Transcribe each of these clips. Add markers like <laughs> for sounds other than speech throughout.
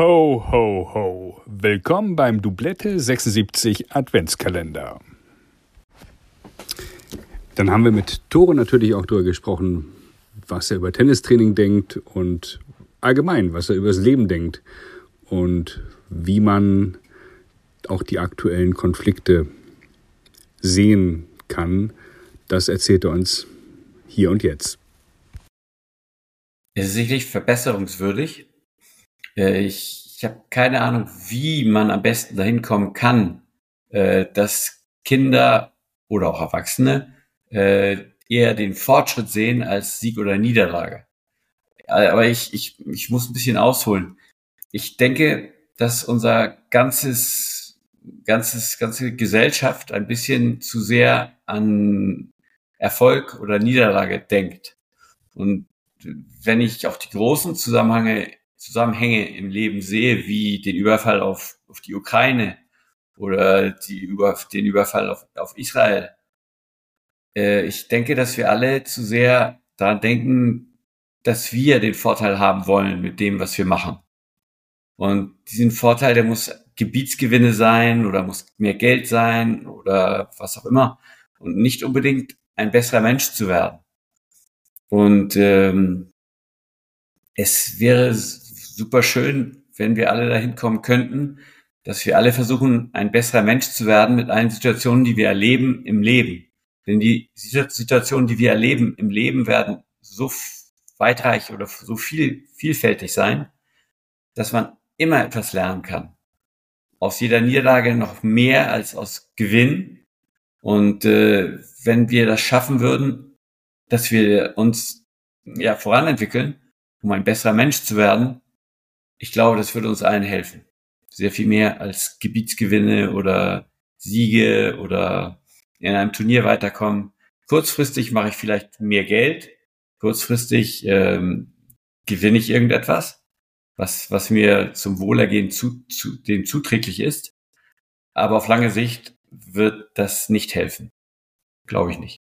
Ho, ho, ho. Willkommen beim Doublette 76 Adventskalender. Dann haben wir mit Tore natürlich auch darüber gesprochen, was er über Tennistraining denkt und allgemein, was er über das Leben denkt und wie man auch die aktuellen Konflikte sehen kann. Das erzählt er uns hier und jetzt. Es ist sicherlich verbesserungswürdig. Äh, ich, ich habe keine Ahnung, wie man am besten dahin kommen kann, äh, dass Kinder oder auch Erwachsene äh, eher den Fortschritt sehen als Sieg oder Niederlage. Aber ich, ich, ich muss ein bisschen ausholen. Ich denke, dass unser ganzes, ganzes, ganze Gesellschaft ein bisschen zu sehr an Erfolg oder Niederlage denkt. Und wenn ich auch die großen Zusammenhänge, Zusammenhänge im Leben sehe, wie den Überfall auf, auf die Ukraine oder die über, den Überfall auf, auf Israel, äh, ich denke, dass wir alle zu sehr daran denken, dass wir den Vorteil haben wollen mit dem, was wir machen. Und diesen Vorteil, der muss Gebietsgewinne sein oder muss mehr Geld sein oder was auch immer und nicht unbedingt ein besserer Mensch zu werden. Und ähm, es wäre super schön, wenn wir alle dahin kommen könnten, dass wir alle versuchen, ein besserer Mensch zu werden mit allen Situationen, die wir erleben im Leben. Denn die Situationen, die wir erleben im Leben, werden so weitreich oder so viel, vielfältig sein, dass man immer etwas lernen kann. Aus jeder Niederlage noch mehr als aus Gewinn. Und äh, wenn wir das schaffen würden, dass wir uns ja voranentwickeln, um ein besserer Mensch zu werden, ich glaube, das würde uns allen helfen. Sehr viel mehr als Gebietsgewinne oder Siege oder in einem Turnier weiterkommen. Kurzfristig mache ich vielleicht mehr Geld. Kurzfristig ähm, gewinne ich irgendetwas, was, was mir zum Wohlergehen zu, zu, dem zuträglich ist. Aber auf lange Sicht wird das nicht helfen. Glaube ich nicht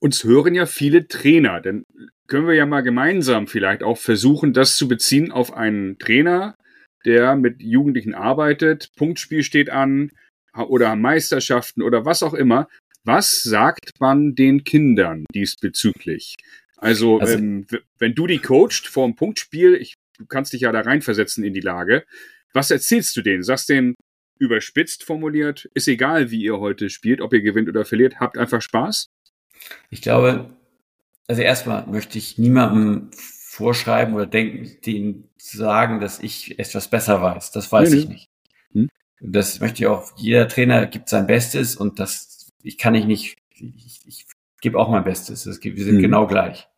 uns hören ja viele Trainer. Dann können wir ja mal gemeinsam vielleicht auch versuchen, das zu beziehen auf einen Trainer, der mit Jugendlichen arbeitet. Punktspiel steht an oder Meisterschaften oder was auch immer. Was sagt man den Kindern diesbezüglich? Also, also ähm, wenn du die coacht vor dem Punktspiel, ich, du kannst dich ja da reinversetzen in die Lage. Was erzählst du denen? Sagst denen überspitzt formuliert, ist egal, wie ihr heute spielt, ob ihr gewinnt oder verliert, habt einfach Spaß? Ich glaube, also erstmal möchte ich niemandem vorschreiben oder denken, denen sagen, dass ich etwas besser weiß. Das weiß nee, ich nicht. Hm? Das möchte ich auch, jeder Trainer gibt sein Bestes und das, ich kann ich nicht, ich, ich gebe auch mein Bestes. Das, wir sind hm. genau gleich.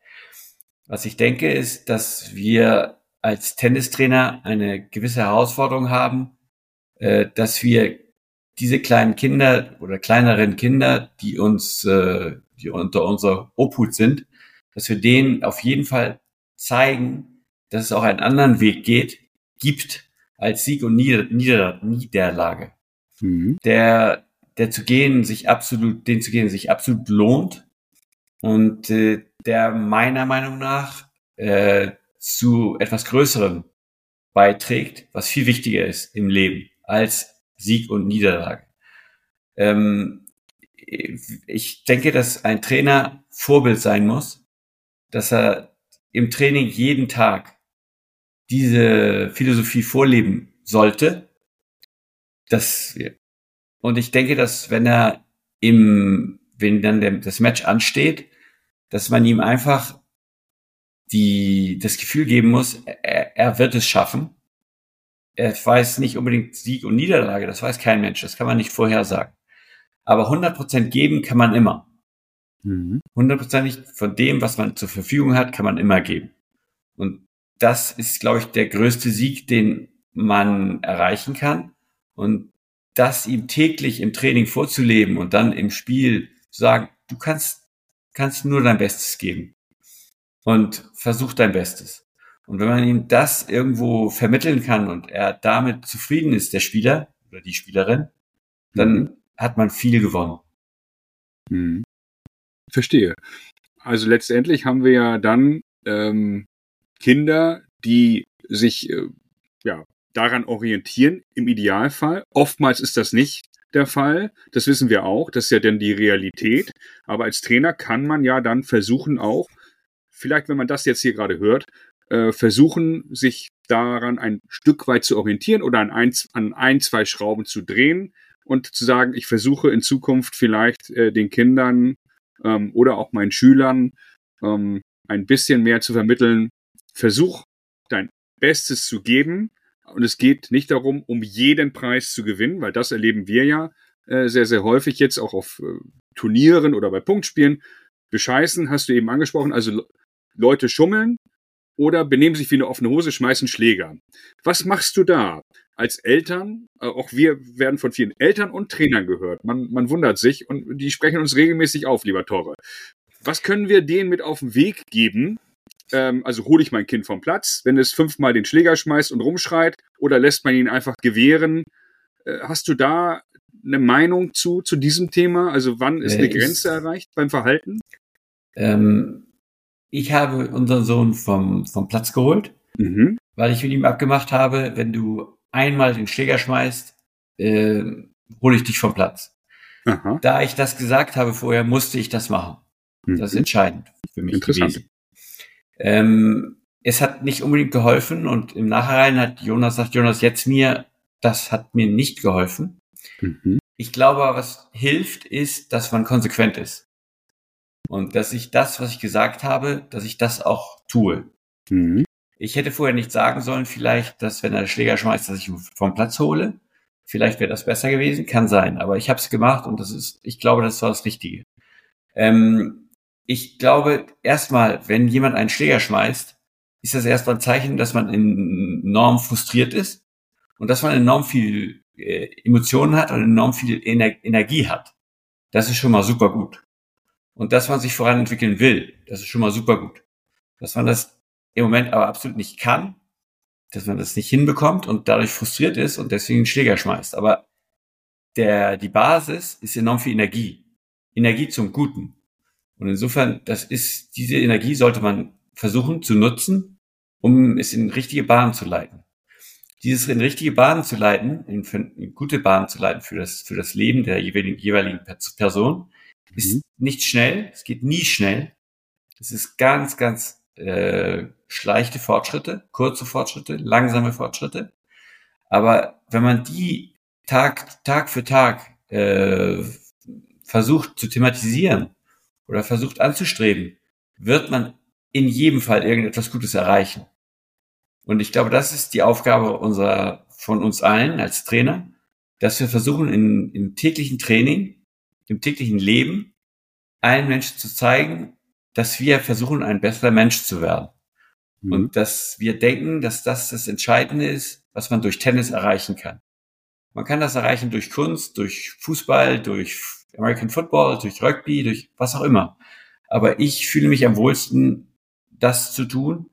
Was ich denke, ist, dass wir als Tennistrainer eine gewisse Herausforderung haben, äh, dass wir diese kleinen Kinder oder kleineren Kinder, die uns äh, die unter unserer Obhut sind, dass wir denen auf jeden Fall zeigen, dass es auch einen anderen Weg geht, gibt als Sieg und Nieder Nieder Niederlage. Mhm. Der, der zu gehen sich absolut, den zu gehen sich absolut lohnt und äh, der meiner Meinung nach äh, zu etwas Größerem beiträgt, was viel wichtiger ist im Leben als Sieg und Niederlage. Ähm, ich denke, dass ein Trainer Vorbild sein muss, dass er im Training jeden Tag diese Philosophie vorleben sollte. Das, und ich denke, dass wenn er im, wenn dann der, das Match ansteht, dass man ihm einfach die, das Gefühl geben muss, er, er wird es schaffen. Er weiß nicht unbedingt Sieg und Niederlage, das weiß kein Mensch, das kann man nicht vorhersagen. Aber 100% geben kann man immer. Hundertprozentig mhm. von dem, was man zur Verfügung hat, kann man immer geben. Und das ist, glaube ich, der größte Sieg, den man erreichen kann. Und das ihm täglich im Training vorzuleben und dann im Spiel zu sagen, du kannst, kannst nur dein Bestes geben. Und versuch dein Bestes. Und wenn man ihm das irgendwo vermitteln kann und er damit zufrieden ist, der Spieler oder die Spielerin, dann mhm hat man viel gewonnen. Hm. Verstehe. Also letztendlich haben wir ja dann ähm, Kinder, die sich äh, ja, daran orientieren, im Idealfall. Oftmals ist das nicht der Fall. Das wissen wir auch. Das ist ja dann die Realität. Aber als Trainer kann man ja dann versuchen auch, vielleicht wenn man das jetzt hier gerade hört, äh, versuchen, sich daran ein Stück weit zu orientieren oder an ein, an ein, zwei Schrauben zu drehen und zu sagen, ich versuche in Zukunft vielleicht äh, den Kindern ähm, oder auch meinen Schülern ähm, ein bisschen mehr zu vermitteln. Versuch dein Bestes zu geben, und es geht nicht darum, um jeden Preis zu gewinnen, weil das erleben wir ja äh, sehr, sehr häufig jetzt auch auf äh, Turnieren oder bei Punktspielen. Bescheißen hast du eben angesprochen. Also Leute schummeln oder benehmen sich wie eine offene Hose, schmeißen Schläger. Was machst du da? Als Eltern, äh, auch wir werden von vielen Eltern und Trainern gehört. Man, man wundert sich und die sprechen uns regelmäßig auf, lieber Tore. Was können wir denen mit auf den Weg geben, ähm, also hole ich mein Kind vom Platz, wenn es fünfmal den Schläger schmeißt und rumschreit, oder lässt man ihn einfach gewähren? Äh, hast du da eine Meinung zu, zu diesem Thema? Also wann ist äh, eine Grenze ich, erreicht beim Verhalten? Ähm, ich habe unseren Sohn vom, vom Platz geholt, mhm. weil ich mit ihm abgemacht habe, wenn du einmal den Schläger schmeißt, äh, hole ich dich vom Platz. Aha. Da ich das gesagt habe vorher, musste ich das machen. Mhm. Das ist entscheidend für mich gewesen. Ähm, es hat nicht unbedingt geholfen und im Nachhinein hat Jonas sagt Jonas jetzt mir, das hat mir nicht geholfen. Mhm. Ich glaube, was hilft, ist, dass man konsequent ist. Und dass ich das, was ich gesagt habe, dass ich das auch tue. Mhm. Ich hätte vorher nicht sagen sollen, vielleicht, dass wenn er Schläger schmeißt, dass ich ihn vom Platz hole. Vielleicht wäre das besser gewesen, kann sein. Aber ich habe es gemacht und das ist, ich glaube, das war das Richtige. Ähm, ich glaube, erstmal, wenn jemand einen Schläger schmeißt, ist das erstmal ein Zeichen, dass man enorm frustriert ist und dass man enorm viel äh, Emotionen hat und enorm viel Ener Energie hat. Das ist schon mal super gut. Und dass man sich voranentwickeln will, das ist schon mal super gut. Dass man das im Moment aber absolut nicht kann, dass man das nicht hinbekommt und dadurch frustriert ist und deswegen einen Schläger schmeißt. Aber der, die Basis ist enorm viel Energie. Energie zum Guten. Und insofern, das ist, diese Energie sollte man versuchen zu nutzen, um es in richtige Bahnen zu leiten. Dieses in richtige Bahnen zu leiten, in, in gute Bahnen zu leiten für das, für das Leben der jeweiligen, jeweiligen Person, mhm. ist nicht schnell, es geht nie schnell. Es ist ganz, ganz äh, schleichte Fortschritte, kurze Fortschritte, langsame Fortschritte. Aber wenn man die Tag, Tag für Tag äh, versucht zu thematisieren oder versucht anzustreben, wird man in jedem Fall irgendetwas Gutes erreichen. Und ich glaube, das ist die Aufgabe unserer, von uns allen als Trainer, dass wir versuchen, in, im täglichen Training, im täglichen Leben, allen Menschen zu zeigen, dass wir versuchen, ein besserer Mensch zu werden. Mhm. Und dass wir denken, dass das das Entscheidende ist, was man durch Tennis erreichen kann. Man kann das erreichen durch Kunst, durch Fußball, durch American Football, durch Rugby, durch was auch immer. Aber ich fühle mich am wohlsten, das zu tun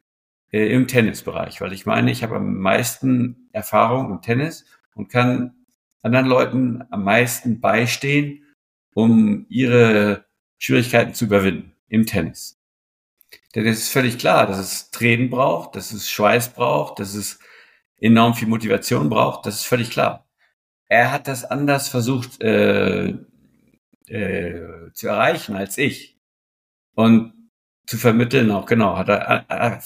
äh, im Tennisbereich, weil ich meine, ich habe am meisten Erfahrung im Tennis und kann anderen Leuten am meisten beistehen, um ihre Schwierigkeiten zu überwinden im Tennis. Denn es ist völlig klar, dass es Tränen braucht, dass es Schweiß braucht, dass es enorm viel Motivation braucht, das ist völlig klar. Er hat das anders versucht, äh, äh, zu erreichen als ich und zu vermitteln auch genau hat er äh,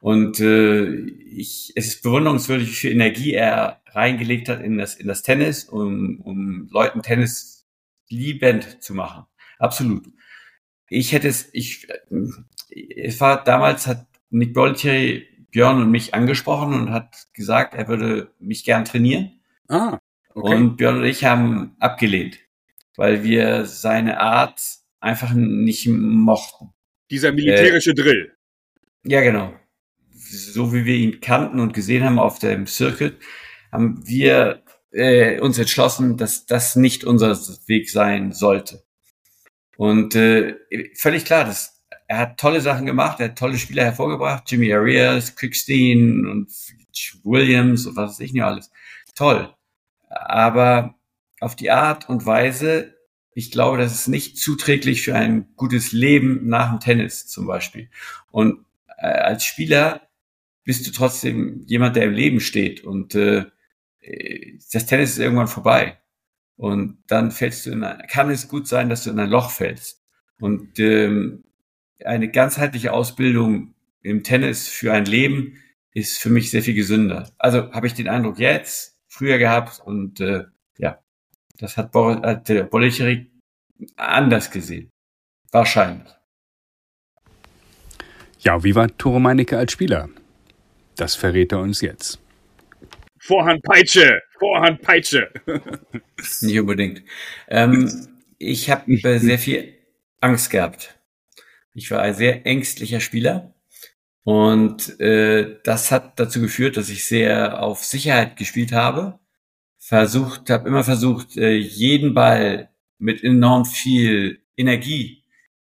und äh, ich es ist bewunderungswürdig wie viel Energie er reingelegt hat in das in das Tennis um um Leuten Tennis liebend zu machen absolut ich hätte es ich es war damals hat Nick Boltier Björn und mich angesprochen und hat gesagt er würde mich gern trainieren ah okay. und Björn und ich haben abgelehnt weil wir seine Art einfach nicht mochten. Dieser militärische äh, Drill. Ja, genau. So wie wir ihn kannten und gesehen haben auf dem Circuit, haben wir äh, uns entschlossen, dass das nicht unser Weg sein sollte. Und äh, völlig klar, dass er hat tolle Sachen gemacht, er hat tolle Spieler hervorgebracht, Jimmy Arias, Quickstein und Williams und was weiß ich nicht alles. Toll. Aber auf die Art und Weise, ich glaube, das ist nicht zuträglich für ein gutes Leben nach dem Tennis zum Beispiel. Und äh, als Spieler bist du trotzdem jemand, der im Leben steht und äh, das Tennis ist irgendwann vorbei. Und dann fällst du in ein, kann es gut sein, dass du in ein Loch fällst. Und ähm, eine ganzheitliche Ausbildung im Tennis für ein Leben ist für mich sehr viel gesünder. Also habe ich den Eindruck jetzt, früher gehabt und äh, ja, das hat, Bor hat der Bolcherik anders gesehen. Wahrscheinlich. Ja, wie war Tore Meinecke als Spieler? Das verrät er uns jetzt. Vorhandpeitsche, Vorhandpeitsche. <laughs> Nicht unbedingt. Ähm, ich habe äh, sehr viel Angst gehabt. Ich war ein sehr ängstlicher Spieler und äh, das hat dazu geführt, dass ich sehr auf Sicherheit gespielt habe. Versucht, habe immer versucht, äh, jeden Ball mit enorm viel Energie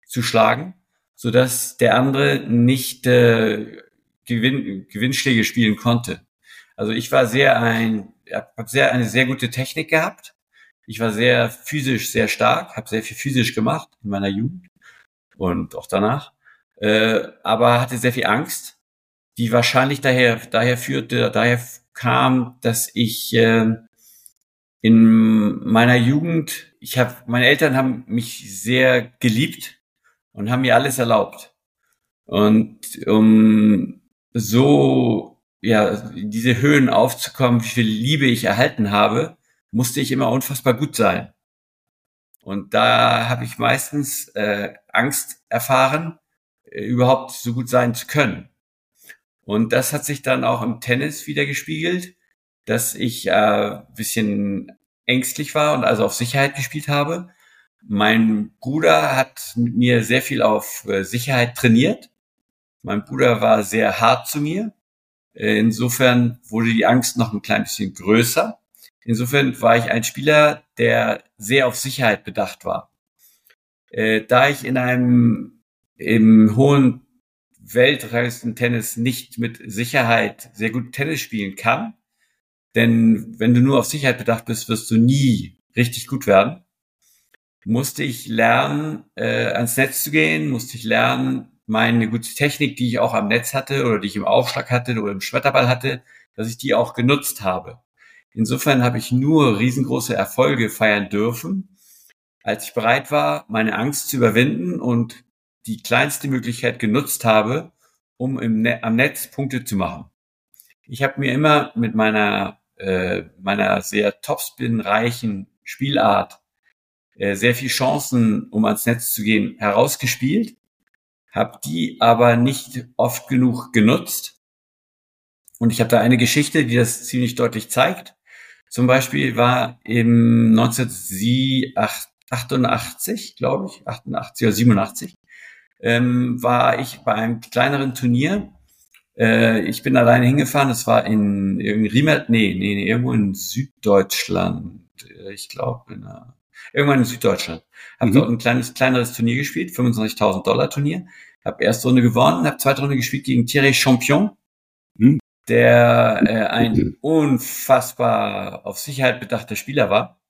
zu schlagen, so dass der andere nicht äh, Gewinn, Gewinnschläge spielen konnte. Also ich war sehr ein, habe sehr eine sehr gute Technik gehabt. Ich war sehr physisch sehr stark, habe sehr viel physisch gemacht in meiner Jugend und auch danach, äh, aber hatte sehr viel Angst, die wahrscheinlich daher daher führte, daher kam, dass ich äh, in meiner Jugend, ich habe, meine Eltern haben mich sehr geliebt und haben mir alles erlaubt. Und um so ja diese Höhen aufzukommen, wie viel Liebe ich erhalten habe, musste ich immer unfassbar gut sein. Und da habe ich meistens äh, Angst erfahren, äh, überhaupt so gut sein zu können. Und das hat sich dann auch im Tennis wieder gespiegelt, dass ich äh, bisschen ängstlich war und also auf Sicherheit gespielt habe. Mein Bruder hat mit mir sehr viel auf äh, Sicherheit trainiert. Mein Bruder war sehr hart zu mir. Äh, insofern wurde die Angst noch ein klein bisschen größer. Insofern war ich ein Spieler, der sehr auf Sicherheit bedacht war. Äh, da ich in einem im hohen Weltranglisten-Tennis nicht mit Sicherheit sehr gut Tennis spielen kann, denn wenn du nur auf Sicherheit bedacht bist, wirst du nie richtig gut werden, musste ich lernen, äh, ans Netz zu gehen, musste ich lernen, meine gute Technik, die ich auch am Netz hatte oder die ich im Aufschlag hatte oder im Schmetterball hatte, dass ich die auch genutzt habe. Insofern habe ich nur riesengroße Erfolge feiern dürfen, als ich bereit war, meine Angst zu überwinden und die kleinste Möglichkeit genutzt habe, um im ne am Netz Punkte zu machen. Ich habe mir immer mit meiner äh, meiner sehr topspin-reichen Spielart äh, sehr viel Chancen, um ans Netz zu gehen, herausgespielt, habe die aber nicht oft genug genutzt. Und ich habe da eine Geschichte, die das ziemlich deutlich zeigt. Zum Beispiel war im 1988, glaube ich, 88 oder 87, ähm, war ich bei einem kleineren Turnier. Äh, ich bin alleine hingefahren, das war in irgendwie Riemert, nee, nee, nee, irgendwo in Süddeutschland. Äh, ich glaube, in einer, irgendwann in Süddeutschland. Hab mhm. dort ein kleines, kleineres Turnier gespielt, 25.000 Dollar Turnier. Hab erste Runde gewonnen, hab zweite Runde gespielt gegen Thierry Champion. Mhm der äh, ein unfassbar auf Sicherheit bedachter Spieler war,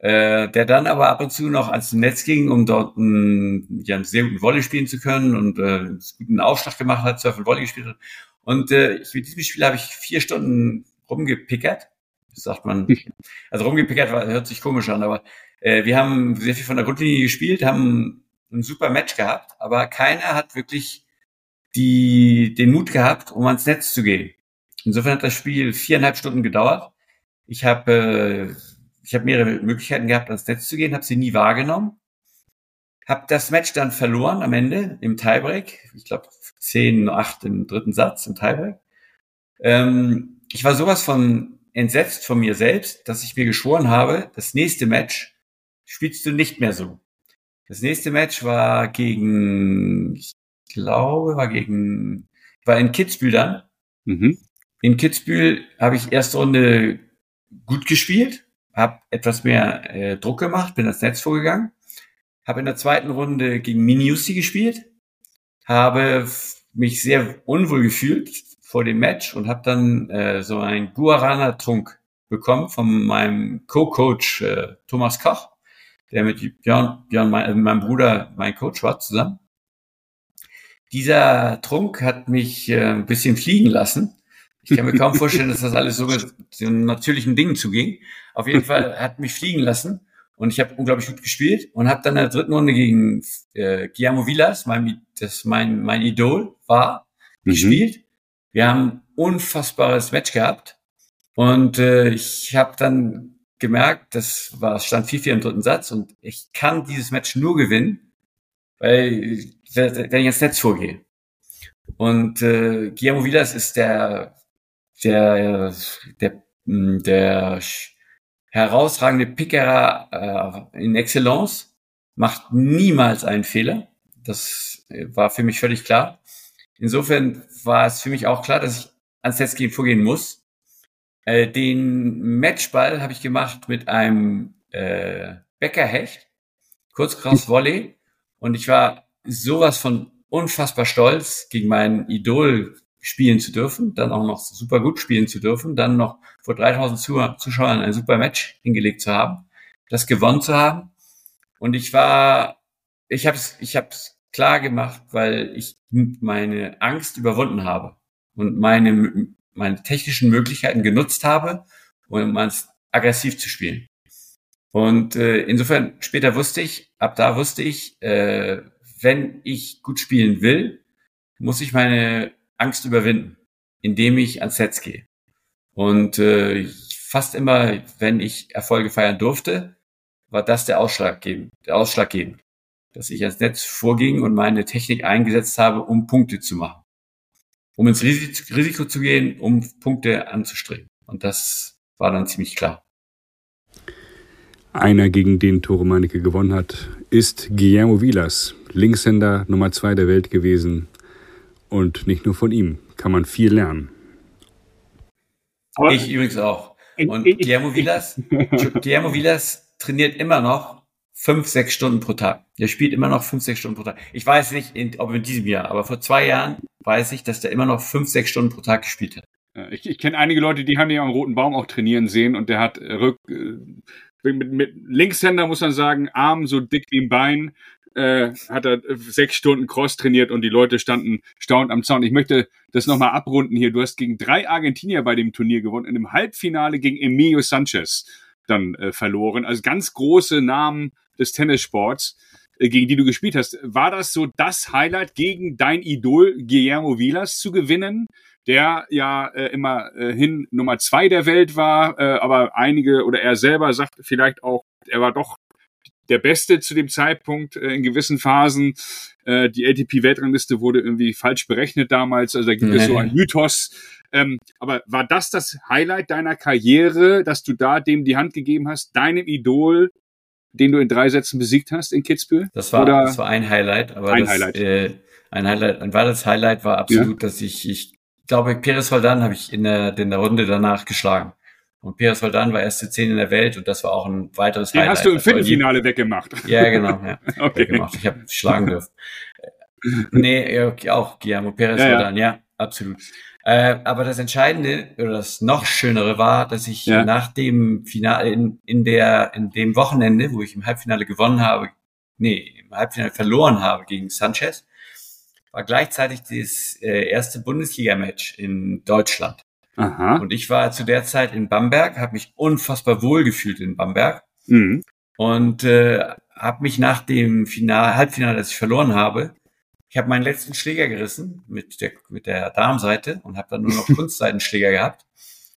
äh, der dann aber ab und zu noch ans Netz ging, um dort einen, ja, einen sehr guten Volley spielen zu können und äh, einen guten Aufschlag gemacht hat, Surf und Volley gespielt hat. Und äh, mit diesem Spiel habe ich vier Stunden rumgepickert. Sagt man. Also rumgepickert war, hört sich komisch an, aber äh, wir haben sehr viel von der Grundlinie gespielt, haben ein super Match gehabt, aber keiner hat wirklich die, den Mut gehabt, um ans Netz zu gehen. Insofern hat das Spiel viereinhalb Stunden gedauert. Ich habe äh, ich habe mehrere Möglichkeiten gehabt, ans Netz zu gehen, habe sie nie wahrgenommen. Habe das Match dann verloren am Ende im Tiebreak. Ich glaube 10, 8 im dritten Satz im Tiebreak. Ähm, ich war sowas von entsetzt von mir selbst, dass ich mir geschworen habe, das nächste Match spielst du nicht mehr so. Das nächste Match war gegen, ich glaube, war gegen, war in Kitzbühel dann. Mhm. In Kitzbühel habe ich erste Runde gut gespielt, habe etwas mehr äh, Druck gemacht, bin ans Netz vorgegangen, habe in der zweiten Runde gegen Miniusi gespielt, habe mich sehr unwohl gefühlt vor dem Match und habe dann äh, so einen Guarana-Trunk bekommen von meinem Co-Coach äh, Thomas Koch, der mit Björn, Björn mein, äh, meinem Bruder mein Coach war zusammen. dieser Trunk hat mich äh, ein bisschen fliegen lassen. Ich kann mir kaum vorstellen, dass das alles so mit so natürlichen Dingen zuging. Auf jeden Fall hat mich fliegen lassen und ich habe unglaublich gut gespielt und habe dann in der dritten Runde gegen äh, Guillermo Villas, mein, das mein, mein Idol war, mhm. gespielt. Wir haben unfassbares Match gehabt und äh, ich habe dann gemerkt, das war stand 4-4 im dritten Satz und ich kann dieses Match nur gewinnen, weil wenn ich ins Netz vorgehe. Und äh, Guillermo Villas ist der der der der herausragende Pickerer äh, in Excellence, macht niemals einen Fehler. Das äh, war für mich völlig klar. Insofern war es für mich auch klar, dass ich ans Netzgehen vorgehen muss. Äh, den Matchball habe ich gemacht mit einem äh, Bäckerhecht, Kurzkraus Volley. Und ich war sowas von unfassbar stolz, gegen meinen Idol spielen zu dürfen, dann auch noch super gut spielen zu dürfen, dann noch vor 3000 Zuschauern ein super Match hingelegt zu haben, das gewonnen zu haben. Und ich war, ich habe ich hab's klar gemacht, weil ich meine Angst überwunden habe und meine, meine technischen Möglichkeiten genutzt habe, um es aggressiv zu spielen. Und äh, insofern später wusste ich, ab da wusste ich, äh, wenn ich gut spielen will, muss ich meine Angst überwinden, indem ich ans Netz gehe. Und äh, fast immer, wenn ich Erfolge feiern durfte, war das der Ausschlaggebend, der Ausschlaggebend, dass ich ans Netz vorging und meine Technik eingesetzt habe, um Punkte zu machen, um ins Risiko zu gehen, um Punkte anzustreben. Und das war dann ziemlich klar. Einer, gegen den Tore Meinecke gewonnen hat, ist Guillermo Vilas, Linkshänder Nummer zwei der Welt gewesen, und nicht nur von ihm kann man viel lernen. Ich übrigens auch. Und Guillermo Villas, <laughs> Guillermo Villas trainiert immer noch fünf, sechs Stunden pro Tag. Der spielt immer noch fünf, sechs Stunden pro Tag. Ich weiß nicht, ob in diesem Jahr, aber vor zwei Jahren weiß ich, dass der immer noch fünf, sechs Stunden pro Tag gespielt hat. Ich, ich kenne einige Leute, die haben den am Roten Baum auch trainieren sehen und der hat Rück, äh, mit, mit Linkshänder muss man sagen, Arm so dick wie ein Bein, äh, hat er sechs Stunden Cross trainiert und die Leute standen staunend am Zaun. Ich möchte das nochmal abrunden hier. Du hast gegen drei Argentinier bei dem Turnier gewonnen, in dem Halbfinale gegen Emilio Sanchez dann äh, verloren. Also ganz große Namen des Tennissports, äh, gegen die du gespielt hast. War das so das Highlight, gegen dein Idol Guillermo Vilas zu gewinnen? der ja äh, immer äh, hin Nummer zwei der Welt war, äh, aber einige oder er selber sagt vielleicht auch, er war doch der Beste zu dem Zeitpunkt äh, in gewissen Phasen. Äh, die ATP-Weltrangliste wurde irgendwie falsch berechnet damals. Also da gibt nee. es so ein Mythos. Ähm, aber war das das Highlight deiner Karriere, dass du da dem die Hand gegeben hast, deinem Idol, den du in drei Sätzen besiegt hast in Kitzbühel? Das war, Oder das war ein Highlight, aber ein das, Highlight. Äh, ein Highlight, ein weiteres Highlight war absolut, ja. dass ich, ich glaube, Peres Holdan habe ich in der, in der Runde danach geschlagen. Und Piers Roldan war erste Zehn in der Welt und das war auch ein weiteres Den Highlight. hast du im Viertelfinale weggemacht. Ja, genau. Ja, <laughs> okay. weggemacht. Ich habe schlagen dürfen. nee, auch Guillermo Perez ja, Roldan, ja. ja, absolut. Äh, aber das Entscheidende oder das noch Schönere war, dass ich ja. nach dem Finale, in, in, der, in dem Wochenende, wo ich im Halbfinale gewonnen habe, nee, im Halbfinale verloren habe gegen Sanchez, war gleichzeitig das äh, erste Bundesliga-Match in Deutschland. Aha. Und ich war zu der Zeit in Bamberg, habe mich unfassbar wohl gefühlt in Bamberg mhm. und äh, habe mich nach dem Final, Halbfinale, das ich verloren habe, ich habe meinen letzten Schläger gerissen mit der mit der Darmseite und habe dann nur noch <laughs> Kunstseitenschläger gehabt.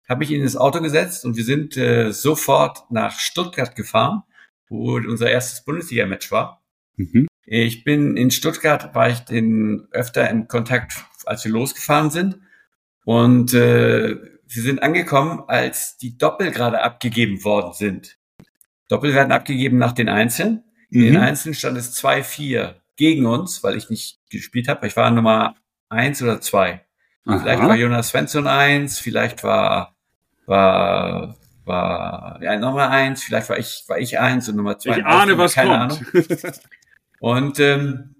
Habe mich in das Auto gesetzt und wir sind äh, sofort nach Stuttgart gefahren, wo unser erstes Bundesliga-Match war. Mhm. Ich bin in Stuttgart, war ich den öfter im Kontakt, als wir losgefahren sind. Und äh, sie sind angekommen, als die Doppel gerade abgegeben worden sind. Doppel werden abgegeben nach den Einzelnen. In den mhm. Einzelnen stand es 2-4 gegen uns, weil ich nicht gespielt habe. Ich war Nummer eins oder zwei. Vielleicht war Jonas Svensson eins, vielleicht war war war ja Nummer eins, vielleicht war ich war ich eins und Nummer zwei. Ich ahne, was keine kommt. Ahnung. Und ähm,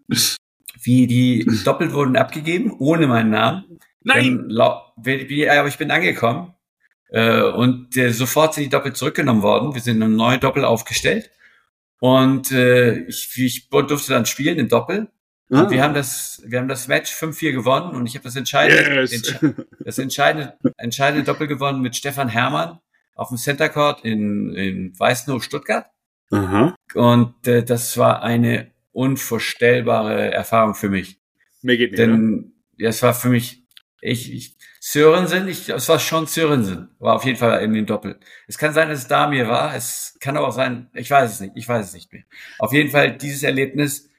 wie die doppelt wurden abgegeben ohne meinen Namen Nein! Bin, aber ich bin angekommen äh, und äh, sofort sind die Doppel zurückgenommen worden. Wir sind im neuen Doppel aufgestellt und äh, ich, ich durfte dann spielen im Doppel Ah. Und wir haben das, wir haben das Match 5-4 gewonnen und ich habe das entscheidende, yes. entsche das entscheidende, entscheidende Doppel gewonnen mit Stefan Hermann auf dem Center Court in, in Weißenhof, Stuttgart. Aha. Und äh, das war eine unvorstellbare Erfahrung für mich. Mir geht nicht, Denn ja, es war für mich, ich, ich Sörensen, ich, es war schon Sörensen, war auf jeden Fall in den Doppel. Es kann sein, dass es da mir war, es kann aber auch sein, ich weiß es nicht, ich weiß es nicht mehr. Auf jeden Fall, dieses Erlebnis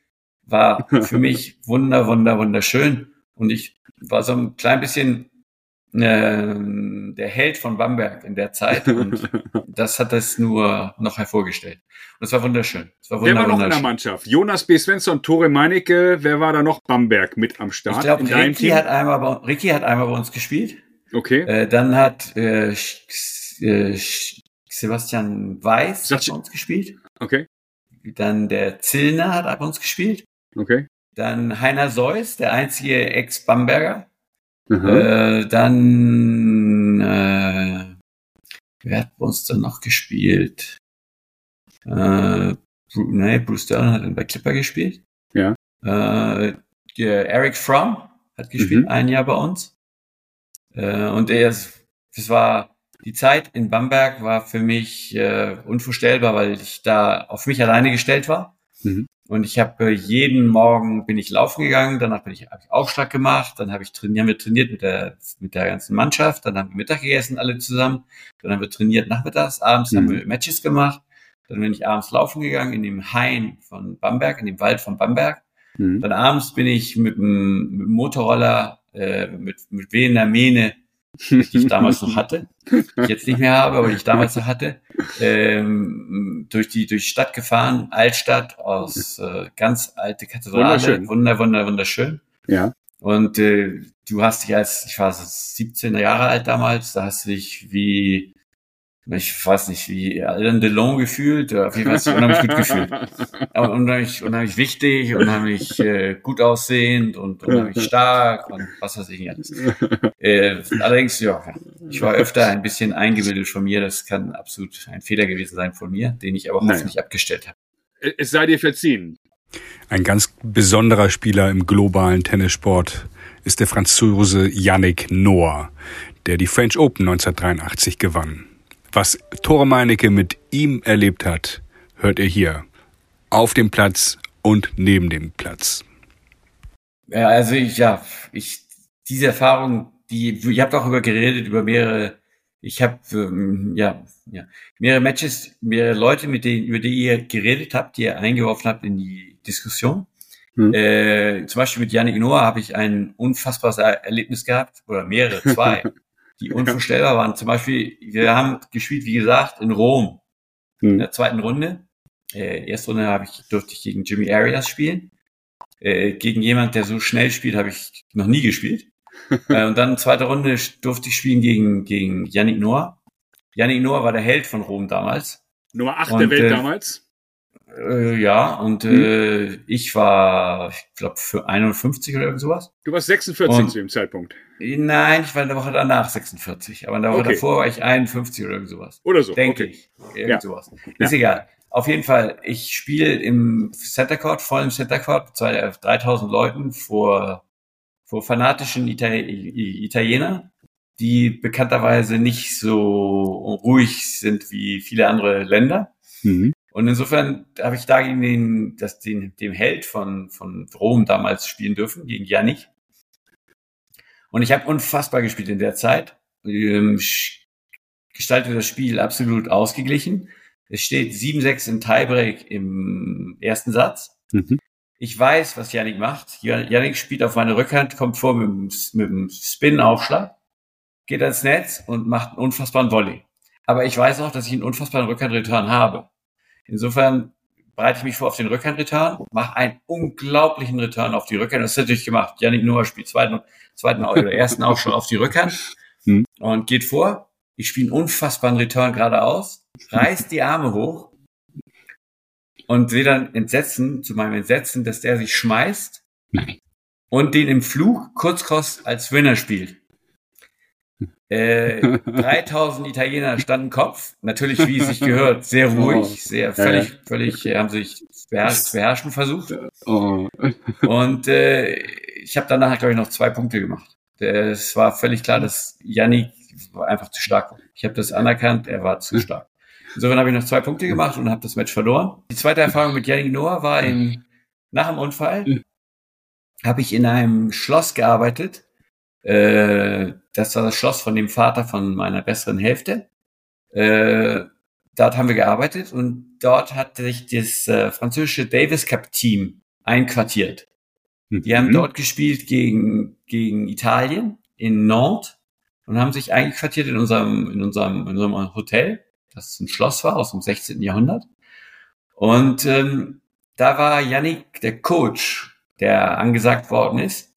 war für mich wunder, wunder, wunderschön. Und ich war so ein klein bisschen äh, der Held von Bamberg in der Zeit und <laughs> das hat das nur noch hervorgestellt. Und es war wunderschön. Es war wunder, wer war noch in der Mannschaft? Jonas B. Svensson, Tore Meinecke, wer war da noch? Bamberg mit am Start? Ich glaube, Ricky hat einmal bei, Ricky hat einmal bei uns gespielt. Okay. Äh, dann hat äh, äh, Sebastian Weiß hat bei uns gespielt. Okay. Dann der Zillner hat bei uns gespielt. Okay. Dann Heiner Seuss, der einzige Ex-Bamberger. Äh, dann, äh, wer hat bei uns dann noch gespielt? Äh, nee, Bruce Dern hat bei Clipper gespielt. Ja. Äh, Eric Fromm hat gespielt, mhm. ein Jahr bei uns. Äh, und er ist, das war, die Zeit in Bamberg war für mich äh, unvorstellbar, weil ich da auf mich alleine gestellt war. Mhm. Und ich habe äh, jeden Morgen bin ich laufen gegangen, danach bin ich, hab ich Aufschlag gemacht, dann habe ich trainiert, wir trainiert mit der, mit der ganzen Mannschaft, dann haben wir Mittag gegessen, alle zusammen, dann haben wir trainiert nachmittags, abends mhm. haben wir Matches gemacht, dann bin ich abends laufen gegangen in dem Hain von Bamberg, in dem Wald von Bamberg. Mhm. Dann abends bin ich mit dem, mit dem Motorroller, äh, mit, mit wehender Mähne die ich damals noch hatte, die ich jetzt nicht mehr habe, aber die ich damals noch hatte, ähm, durch die durch Stadt gefahren, Altstadt aus äh, ganz alte Kathedrale, wunderschön. wunder, wunder, wunderschön. Ja. Und äh, du hast dich als, ich war 17 Jahre alt damals, da hast du dich wie ich weiß nicht, wie Alain Delon gefühlt, auf jeden Fall hast du unheimlich gut gefühlt. <laughs> Aber unheimlich, unheimlich wichtig, unheimlich äh, gut aussehend und unheimlich stark und was weiß ich nicht alles. <laughs> Äh, allerdings, ja, ich war öfter ein bisschen eingebildet von mir, das kann absolut ein Fehler gewesen sein von mir, den ich aber Nein. hoffentlich abgestellt habe. Es sei dir verziehen. Ein ganz besonderer Spieler im globalen Tennissport ist der Franzose Yannick Noah, der die French Open 1983 gewann. Was Tore Meinecke mit ihm erlebt hat, hört ihr hier. Auf dem Platz und neben dem Platz. Ja, also ich, ja, ich, diese Erfahrung, die, ihr habt auch über geredet, über mehrere, ich habe, ähm, ja, ja, mehrere Matches, mehrere Leute, mit denen, über die ihr geredet habt, die ihr eingeworfen habt in die Diskussion. Hm. Äh, zum Beispiel mit Yannick Noah habe ich ein unfassbares Erlebnis gehabt, oder mehrere, zwei. <laughs> die unvorstellbar waren. Zum Beispiel, wir haben gespielt, wie gesagt, in Rom hm. in der zweiten Runde. Äh, erste Runde habe ich, durfte ich gegen Jimmy Arias spielen. Äh, gegen jemand, der so schnell spielt, habe ich noch nie gespielt. <laughs> äh, und dann zweite Runde durfte ich spielen gegen, gegen Yannick Noah. Yannick Noah war der Held von Rom damals. Nummer 8 und, der Welt äh, damals? Äh, ja, und hm. äh, ich war, ich glaube, für 51 oder irgend sowas. Du warst 46 und, zu dem Zeitpunkt. Nein, ich war in der Woche danach 46, aber in der Woche okay. davor war ich 51 oder irgend sowas. Oder so. Denke okay. ich. Irgend ja. sowas. Ist ja. egal. Auf jeden Fall, ich spiele im Center Court, voll im Center Court, zwei, 3000 Leuten vor, vor fanatischen Itali Italiener, die bekannterweise nicht so ruhig sind wie viele andere Länder. Mhm. Und insofern habe ich da gegen den, das, den, dem Held von, von Rom damals spielen dürfen, gegen Janik. Und ich habe unfassbar gespielt in der Zeit. Ähm, gestaltet das Spiel absolut ausgeglichen. Es steht 7-6 im Tiebreak im ersten Satz. Mhm. Ich weiß, was Janik macht. Janik spielt auf meine Rückhand, kommt vor mit dem, mit dem Spin-Aufschlag, geht ans Netz und macht einen unfassbaren Volley. Aber ich weiß auch, dass ich einen unfassbaren Rückhand-Return habe. Insofern bereite ich mich vor auf den Rückhand-Return, mache einen unglaublichen Return auf die Rückhand. Das ist natürlich gemacht. Janik Noah spielt zweiten, zweiten oder ersten auch schon auf die Rückhand <laughs> hm. und geht vor. Ich spiele einen unfassbaren Return geradeaus, reißt die Arme hoch und sehe dann Entsetzen, zu meinem Entsetzen, dass der sich schmeißt und den im Flug kurzkross als Winner spielt. Äh, <laughs> 3000 Italiener standen Kopf, natürlich wie es sich gehört, sehr ruhig, oh. sehr völlig, völlig, äh, haben sich beherrscht, beherrschen versucht. Oh. <laughs> Und äh, ich habe danach, glaube ich, noch zwei Punkte gemacht. Es war völlig klar, dass Yannick einfach zu stark war. Ich habe das anerkannt, er war zu stark. Insofern habe ich noch zwei Punkte gemacht und habe das Match verloren. Die zweite Erfahrung mit Yannick Noah war in, nach dem Unfall, habe ich in einem Schloss gearbeitet. Äh, das war das Schloss von dem Vater von meiner besseren Hälfte. Äh, dort haben wir gearbeitet und dort hat sich das äh, französische Davis Cup Team einquartiert. Die haben mhm. dort gespielt gegen, gegen Italien in Nantes und haben sich einquartiert in unserem, in unserem, in unserem Hotel das ein Schloss war aus dem 16. Jahrhundert. Und ähm, da war Yannick der Coach, der angesagt worden ist.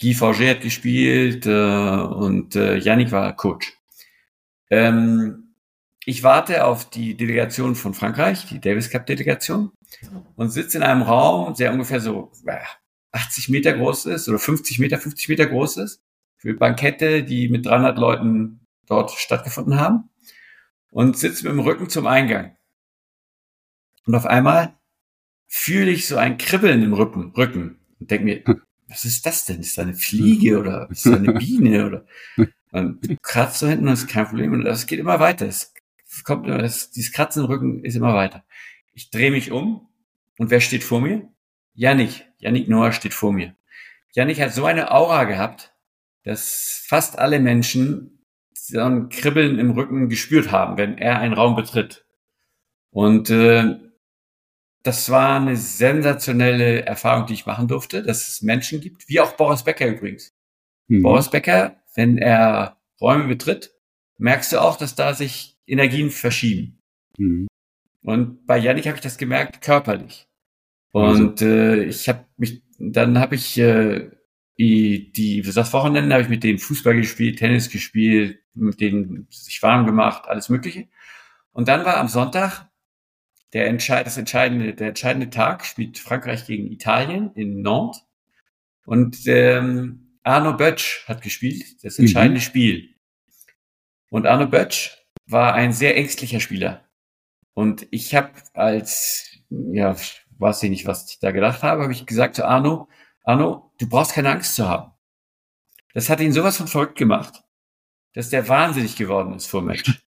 Guy Forger hat gespielt äh, und äh, Yannick war Coach. Ähm, ich warte auf die Delegation von Frankreich, die Davis Cup Delegation, und sitze in einem Raum, der ungefähr so äh, 80 Meter groß ist oder 50 Meter, 50 Meter groß ist, für Bankette, die mit 300 Leuten dort stattgefunden haben und sitze mit dem Rücken zum Eingang. Und auf einmal fühle ich so ein Kribbeln im Rücken, Rücken und denke mir, <laughs> was ist das denn? Ist da eine Fliege <laughs> oder ist da eine Biene oder <laughs> man kratzt so hinten, das ist kein Problem und das geht immer weiter. Es kommt immer, das, dieses Kratzen im Rücken ist immer weiter. Ich drehe mich um und wer steht vor mir? Janik. Janik Noah steht vor mir. Janik hat so eine Aura gehabt, dass fast alle Menschen so ein Kribbeln im Rücken gespürt haben, wenn er einen Raum betritt. Und äh, das war eine sensationelle Erfahrung, die ich machen durfte, dass es Menschen gibt, wie auch Boris Becker übrigens. Mhm. Boris Becker, wenn er Räume betritt, merkst du auch, dass da sich Energien verschieben. Mhm. Und bei Yannick habe ich das gemerkt, körperlich. Und also. äh, ich habe mich, dann habe ich äh, die, die, das Wochenende habe ich mit denen Fußball gespielt, Tennis gespielt, mit denen sich warm gemacht, alles Mögliche. Und dann war am Sonntag der entscheid, das entscheidende, der entscheidende Tag, spielt Frankreich gegen Italien in Nantes. Und ähm, Arno Bötsch hat gespielt, das entscheidende mhm. Spiel. Und Arno Bötsch war ein sehr ängstlicher Spieler. Und ich habe als, ja, weiß ich nicht, was ich da gedacht habe, habe ich gesagt zu Arno, Arno, du brauchst keine Angst zu haben. Das hat ihn sowas von verrückt gemacht, dass der wahnsinnig geworden ist vor Match. <laughs>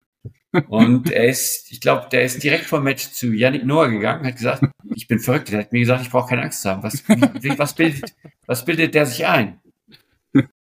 Und er ist, ich glaube, der ist direkt vor Match zu Yannick Noah gegangen, hat gesagt, ich bin verrückt. Er hat mir gesagt, ich brauche keine Angst zu haben. Was, wie, was, bildet, was bildet der sich ein?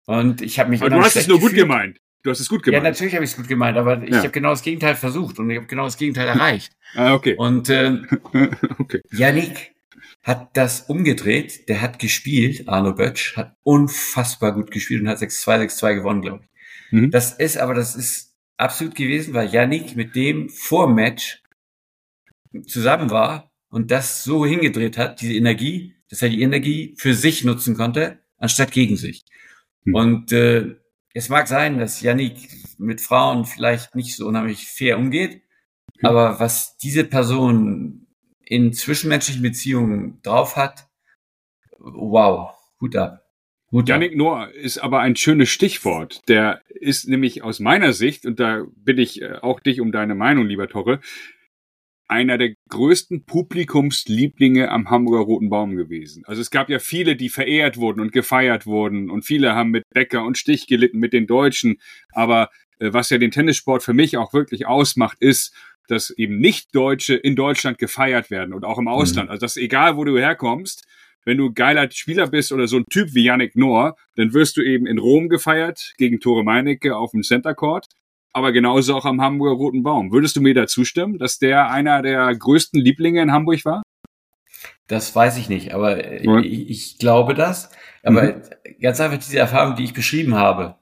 Und ich habe mich. Aber du hast es nur gut gemeint. Du hast es gut gemeint. Ja, natürlich habe ich es gut gemeint, aber ich ja. habe genau das Gegenteil versucht und ich habe genau das Gegenteil erreicht. ah, okay. Und äh, <laughs> okay. Yannick hat das umgedreht. Der hat gespielt, Arno Bötsch, hat unfassbar gut gespielt und hat 6-2, 6-2 gewonnen, glaube ich. Mhm. Das ist aber, das ist absolut gewesen, weil Yannick mit dem vor Match zusammen war und das so hingedreht hat, diese Energie, dass er die Energie für sich nutzen konnte, anstatt gegen sich. Mhm. Und äh, es mag sein, dass Yannick mit Frauen vielleicht nicht so unheimlich fair umgeht, mhm. aber was diese Person in zwischenmenschlichen Beziehungen drauf hat, wow, gut ab. Gut Yannick Noah ist aber ein schönes Stichwort. Der ist nämlich aus meiner Sicht, und da bitte ich äh, auch dich um deine Meinung, lieber Torre, einer der größten Publikumslieblinge am Hamburger Roten Baum gewesen. Also es gab ja viele, die verehrt wurden und gefeiert wurden und viele haben mit Becker und Stich gelitten mit den Deutschen. Aber äh, was ja den Tennissport für mich auch wirklich ausmacht, ist, dass eben nicht Deutsche in Deutschland gefeiert werden und auch im Ausland. Mhm. Also dass egal, wo du herkommst, wenn du geiler Spieler bist oder so ein Typ wie Yannick Noah, dann wirst du eben in Rom gefeiert gegen Tore Meinecke auf dem Center Court, aber genauso auch am Hamburger Roten Baum. Würdest du mir da zustimmen, dass der einer der größten Lieblinge in Hamburg war? Das weiß ich nicht, aber ja. ich, ich, glaube das. Aber mhm. ganz einfach diese Erfahrung, die ich beschrieben habe,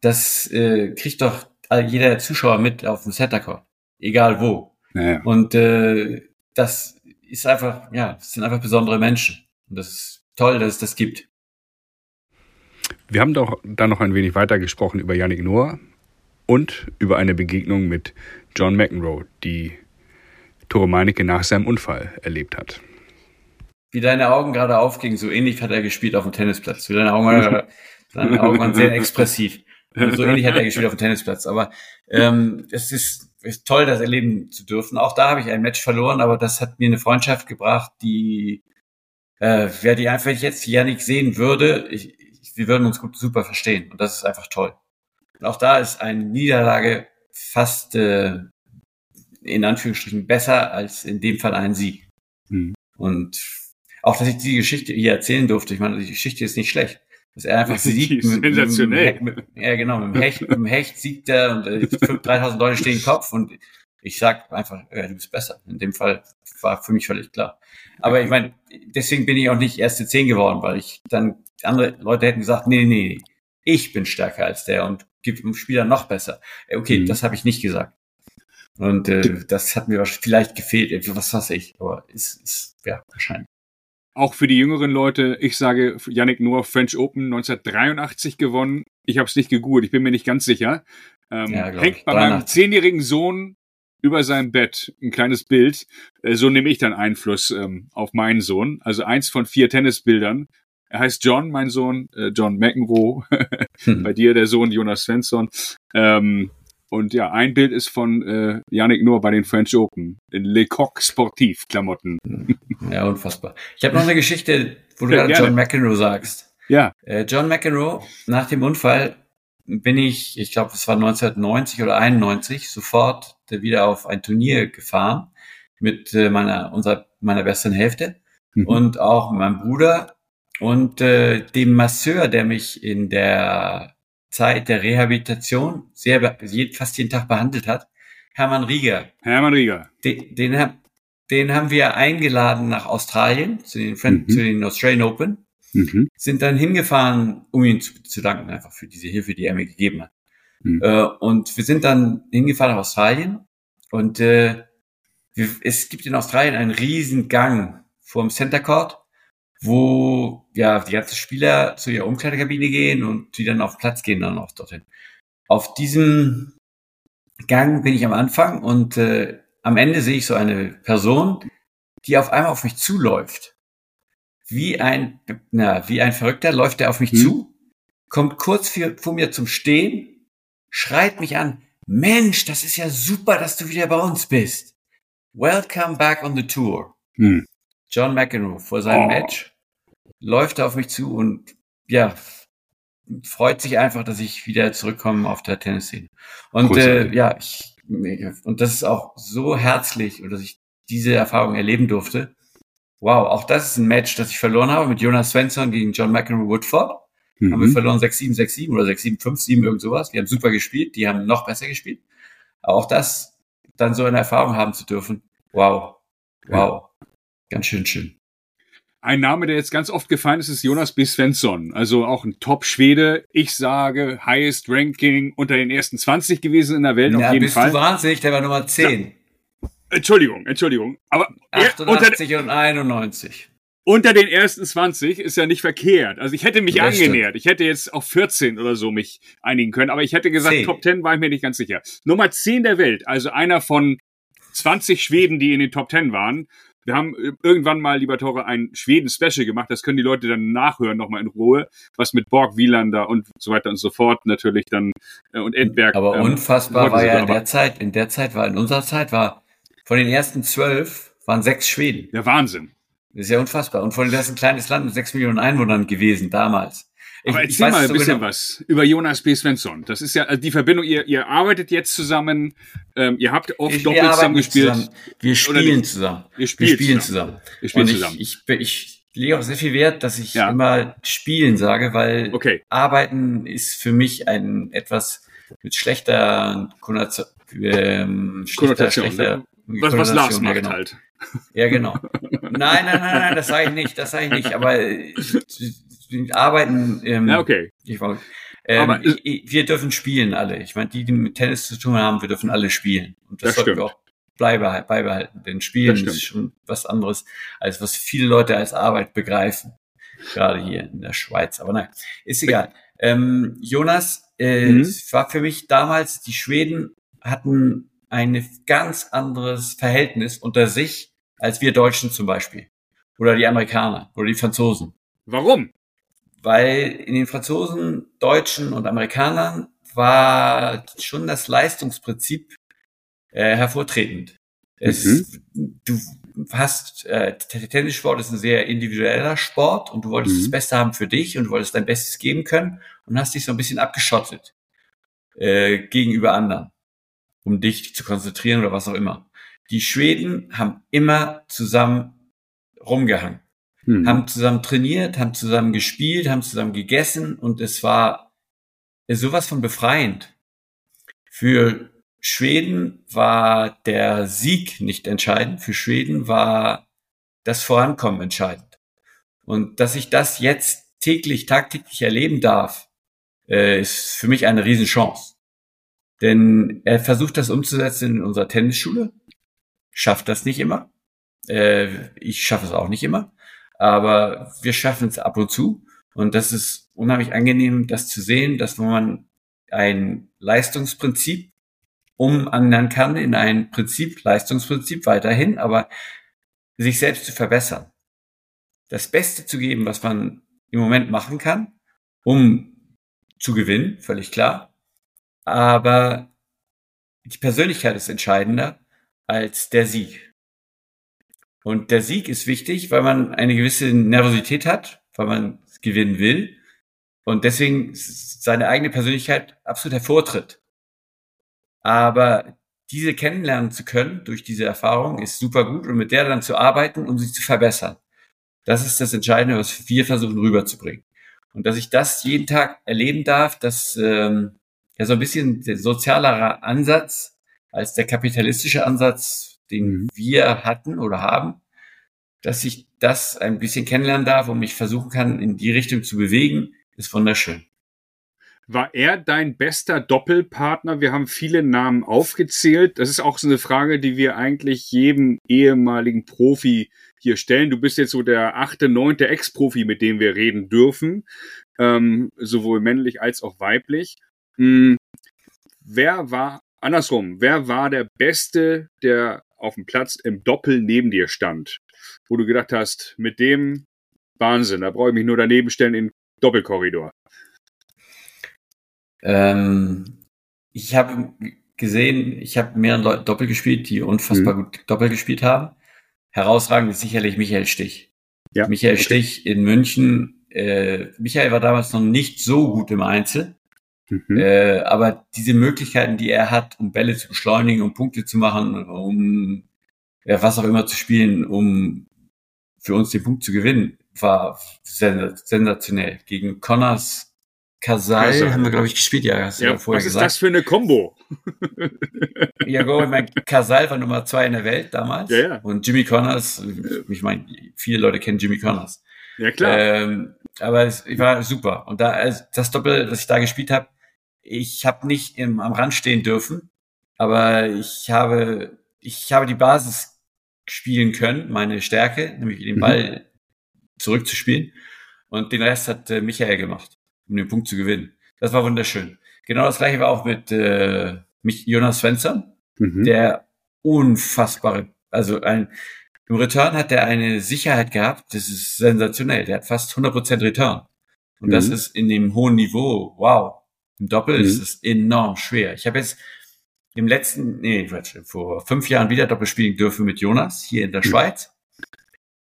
das äh, kriegt doch jeder Zuschauer mit auf dem Center Court egal wo. Ja. Und äh, das ist einfach, ja, das sind einfach besondere Menschen. Und das ist toll, dass es das gibt. Wir haben doch dann noch ein wenig weiter gesprochen über Yannick Noah und über eine Begegnung mit John McEnroe, die Tore Meinecke nach seinem Unfall erlebt hat. Wie deine Augen gerade aufgingen, so ähnlich hat er gespielt auf dem Tennisplatz. Wie deine Augen, <laughs> deine Augen waren sehr expressiv. Und so ähnlich hat er gespielt auf dem Tennisplatz. Aber ähm, es ist, ist toll, das erleben zu dürfen. Auch da habe ich ein Match verloren, aber das hat mir eine Freundschaft gebracht, die äh, wer die einfach, jetzt Janik sehen würde, ich, ich, wir würden uns gut super verstehen. Und das ist einfach toll. Und auch da ist eine Niederlage fast äh, in Anführungsstrichen besser als in dem Fall ein Sieg. Mhm. Und auch, dass ich die Geschichte hier erzählen durfte, ich meine, die Geschichte ist nicht schlecht. Dass er einfach <laughs> siegt. Sensationell. Mit, mit, ja, genau, mit dem Hecht, mit dem Hecht siegt er und äh, 3000 Leute stehen im Kopf und ich sag einfach, ja, du bist besser. In dem Fall war für mich völlig klar. Aber ich meine, deswegen bin ich auch nicht erste zehn geworden, weil ich dann andere Leute hätten gesagt, nee, nee, nee, ich bin stärker als der und gibt dem Spieler noch besser. Okay, mhm. das habe ich nicht gesagt. Und äh, das hat mir vielleicht gefehlt, was weiß ich, aber ist, ist ja wahrscheinlich. Auch für die jüngeren Leute, ich sage, Yannick Noah French Open 1983 gewonnen. Ich habe es nicht gegoogelt, ich bin mir nicht ganz sicher. Ähm, ja, hängt bei meinem zehnjährigen Sohn über seinem Bett ein kleines Bild. Äh, so nehme ich dann Einfluss ähm, auf meinen Sohn. Also eins von vier Tennisbildern. Er heißt John, mein Sohn, äh, John McEnroe. <laughs> hm. Bei dir der Sohn Jonas Svensson. Ähm, und ja, ein Bild ist von äh, Yannick Noah bei den French Open in Le Coq Sportif Klamotten. Hm. Ja, unfassbar. Ich habe noch eine Geschichte, wo du ja, gerade John McEnroe sagst. Ja. Äh, John McEnroe, nach dem Unfall bin ich, ich glaube, es war 1990 oder 91, sofort wieder auf ein Turnier gefahren mit äh, meiner, unserer, meiner besten Hälfte mhm. und auch meinem Bruder und äh, dem Masseur, der mich in der Zeit der Rehabilitation sehr fast jeden Tag behandelt hat, Hermann Rieger. Hermann Rieger. Den, den, den haben wir eingeladen nach Australien zu den, mhm. zu den Australian Open mhm. sind dann hingefahren, um ihn zu, zu, danken, einfach für diese Hilfe, die er mir gegeben hat. Mhm. Äh, und wir sind dann hingefahren nach Australien und äh, wir, es gibt in Australien einen riesen Gang vor dem Center Court, wo ja die ganzen Spieler zu ihrer Umkleidekabine gehen und die dann auf Platz gehen dann auch dorthin. Auf diesem Gang bin ich am Anfang und äh, am Ende sehe ich so eine Person, die auf einmal auf mich zuläuft wie ein, na, wie ein Verrückter läuft er auf mich hm. zu, kommt kurz vor, vor mir zum Stehen, schreit mich an, Mensch, das ist ja super, dass du wieder bei uns bist. Welcome back on the tour. Hm. John McEnroe vor seinem oh. Match läuft auf mich zu und ja, freut sich einfach, dass ich wieder zurückkomme auf der Tennisszene. Und äh, ja, ich, und das ist auch so herzlich, dass ich diese Erfahrung erleben durfte. Wow, auch das ist ein Match, das ich verloren habe mit Jonas Svensson gegen John McEnroe Woodford. Mhm. Haben wir verloren 6-7, 6-7 oder 6-7, 5-7, irgend sowas. Die haben super gespielt, die haben noch besser gespielt. Aber auch das, dann so eine Erfahrung haben zu dürfen. Wow. Wow. Ja. Ganz schön schön. Ein Name, der jetzt ganz oft gefallen ist, ist Jonas B. Svensson. Also auch ein Top-Schwede. Ich sage, highest Ranking unter den ersten 20 gewesen in der Welt ja, auf jeden bist Fall. Du wahnsinnig, der war Nummer 10. Ja. Entschuldigung, Entschuldigung. Aber 88 unter, und 91. Unter den ersten 20 ist ja nicht verkehrt. Also ich hätte mich das angenähert. Stimmt. Ich hätte jetzt auf 14 oder so mich einigen können. Aber ich hätte gesagt, 10. Top 10 war ich mir nicht ganz sicher. Nummer 10 der Welt. Also einer von 20 Schweden, die in den Top 10 waren. Wir haben irgendwann mal, lieber Tore, ein Schweden-Special gemacht. Das können die Leute dann nachhören, nochmal in Ruhe. Was mit Borg, Wielander und so weiter und so fort natürlich dann äh, und Edberg. Aber ähm, unfassbar war ja in der Zeit, in der Zeit war, in unserer Zeit war von den ersten zwölf waren sechs Schweden. Der Wahnsinn. Das ist ja unfassbar. Und von das ist ein kleines Land mit sechs Millionen Einwohnern gewesen damals. Ich, Aber erzähl mal ein bisschen genau. was über Jonas B. Svensson. Das ist ja also die Verbindung, ihr, ihr arbeitet jetzt zusammen, ähm, ihr habt oft ich, doppelt zusammen gespielt. Zusammen. Wir spielen zusammen. Wir spielen, wir spielen zusammen. zusammen. Wir spielen zusammen. Ich, ich, ich lege auch sehr viel Wert, dass ich ja. immer spielen sage, weil okay. Arbeiten ist für mich ein etwas mit schlechter Konnotation, ähm, schlechter, schlechter, was, was Lars macht genau. halt. Ja, genau. Nein, nein, nein, nein, das sage ich nicht, das sage ich nicht. Aber äh, arbeiten. Ähm, ja, okay. Ich, ähm, aber, ich, wir dürfen spielen alle. Ich meine, die, die mit Tennis zu tun haben, wir dürfen alle spielen. Und das, das sollten stimmt. wir auch beibehalten. Denn Spielen ist schon was anderes, als was viele Leute als Arbeit begreifen. Gerade hier in der Schweiz. Aber nein, ist egal. Ähm, Jonas, äh, mhm. war für mich damals, die Schweden hatten ein ganz anderes Verhältnis unter sich als wir Deutschen zum Beispiel. Oder die Amerikaner oder die Franzosen. Warum? Weil in den Franzosen, Deutschen und Amerikanern war schon das Leistungsprinzip äh, hervortretend. Es, mhm. Du hast, äh, Tennissport ist ein sehr individueller Sport und du wolltest mhm. das Beste haben für dich und du wolltest dein Bestes geben können und hast dich so ein bisschen abgeschottet äh, gegenüber anderen, um dich zu konzentrieren oder was auch immer. Die Schweden haben immer zusammen rumgehangen, mhm. haben zusammen trainiert, haben zusammen gespielt, haben zusammen gegessen und es war sowas von befreiend. Für Schweden war der Sieg nicht entscheidend. Für Schweden war das Vorankommen entscheidend. Und dass ich das jetzt täglich, tagtäglich erleben darf, äh, ist für mich eine Riesenchance. Denn er versucht das umzusetzen in unserer Tennisschule, schafft das nicht immer. Äh, ich schaffe es auch nicht immer. Aber wir schaffen es ab und zu. Und das ist unheimlich angenehm, das zu sehen, dass man ein Leistungsprinzip umändern kann in ein Prinzip, Leistungsprinzip weiterhin, aber sich selbst zu verbessern. Das Beste zu geben, was man im Moment machen kann, um zu gewinnen, völlig klar. Aber die Persönlichkeit ist entscheidender als der Sieg. Und der Sieg ist wichtig, weil man eine gewisse Nervosität hat, weil man gewinnen will und deswegen seine eigene Persönlichkeit absolut hervortritt. Aber diese kennenlernen zu können durch diese Erfahrung ist super gut und mit der dann zu arbeiten, um sich zu verbessern. Das ist das Entscheidende, was wir versuchen rüberzubringen. Und dass ich das jeden Tag erleben darf, dass ähm, ja so ein bisschen der sozialere Ansatz als der kapitalistische Ansatz, den mhm. wir hatten oder haben, dass ich das ein bisschen kennenlernen darf und mich versuchen kann, in die Richtung zu bewegen, ist wunderschön. War er dein bester Doppelpartner? Wir haben viele Namen aufgezählt. Das ist auch so eine Frage, die wir eigentlich jedem ehemaligen Profi hier stellen. Du bist jetzt so der achte, neunte Ex-Profi, mit dem wir reden dürfen, ähm, sowohl männlich als auch weiblich. Hm, wer war, andersrum, wer war der Beste, der auf dem Platz im Doppel neben dir stand? Wo du gedacht hast, mit dem Wahnsinn, da brauche ich mich nur daneben stellen in Doppelkorridor. Ähm, ich habe gesehen, ich habe mehrere Leute Doppel gespielt, die unfassbar mhm. gut Doppel gespielt haben. Herausragend ist sicherlich Michael Stich. Ja. Michael okay. Stich in München. Äh, Michael war damals noch nicht so gut im Einzel. Mhm. Äh, aber diese Möglichkeiten, die er hat, um Bälle zu beschleunigen, um Punkte zu machen, um ja, was auch immer zu spielen, um für uns den Punkt zu gewinnen, war sensationell. Gegen Connors Kasai also, haben wir, glaube ich, gespielt, ja. Hast ja, was ist das für eine Combo? <laughs> ja, go, ich meine, Kasai war Nummer zwei in der Welt damals. Ja, ja. Und Jimmy Connors, ich meine, viele Leute kennen Jimmy Connors. Ja, klar. Ähm, aber es war super. Und da, also das Doppel, das ich da gespielt habe, ich habe nicht im, am Rand stehen dürfen, aber ich habe, ich habe die Basis spielen können, meine Stärke, nämlich den mhm. Ball mhm. zurückzuspielen. Und den Rest hat äh, Michael gemacht um den Punkt zu gewinnen. Das war wunderschön. Genau das gleiche war auch mit äh, mich, Jonas Svensson, mhm. der unfassbare, also ein, im Return hat er eine Sicherheit gehabt, das ist sensationell. Der hat fast 100% Return. Und mhm. das ist in dem hohen Niveau, wow. Im Doppel mhm. ist es enorm schwer. Ich habe jetzt im letzten, nee, Quatsch, vor fünf Jahren wieder Doppel spielen dürfen mit Jonas hier in der mhm. Schweiz.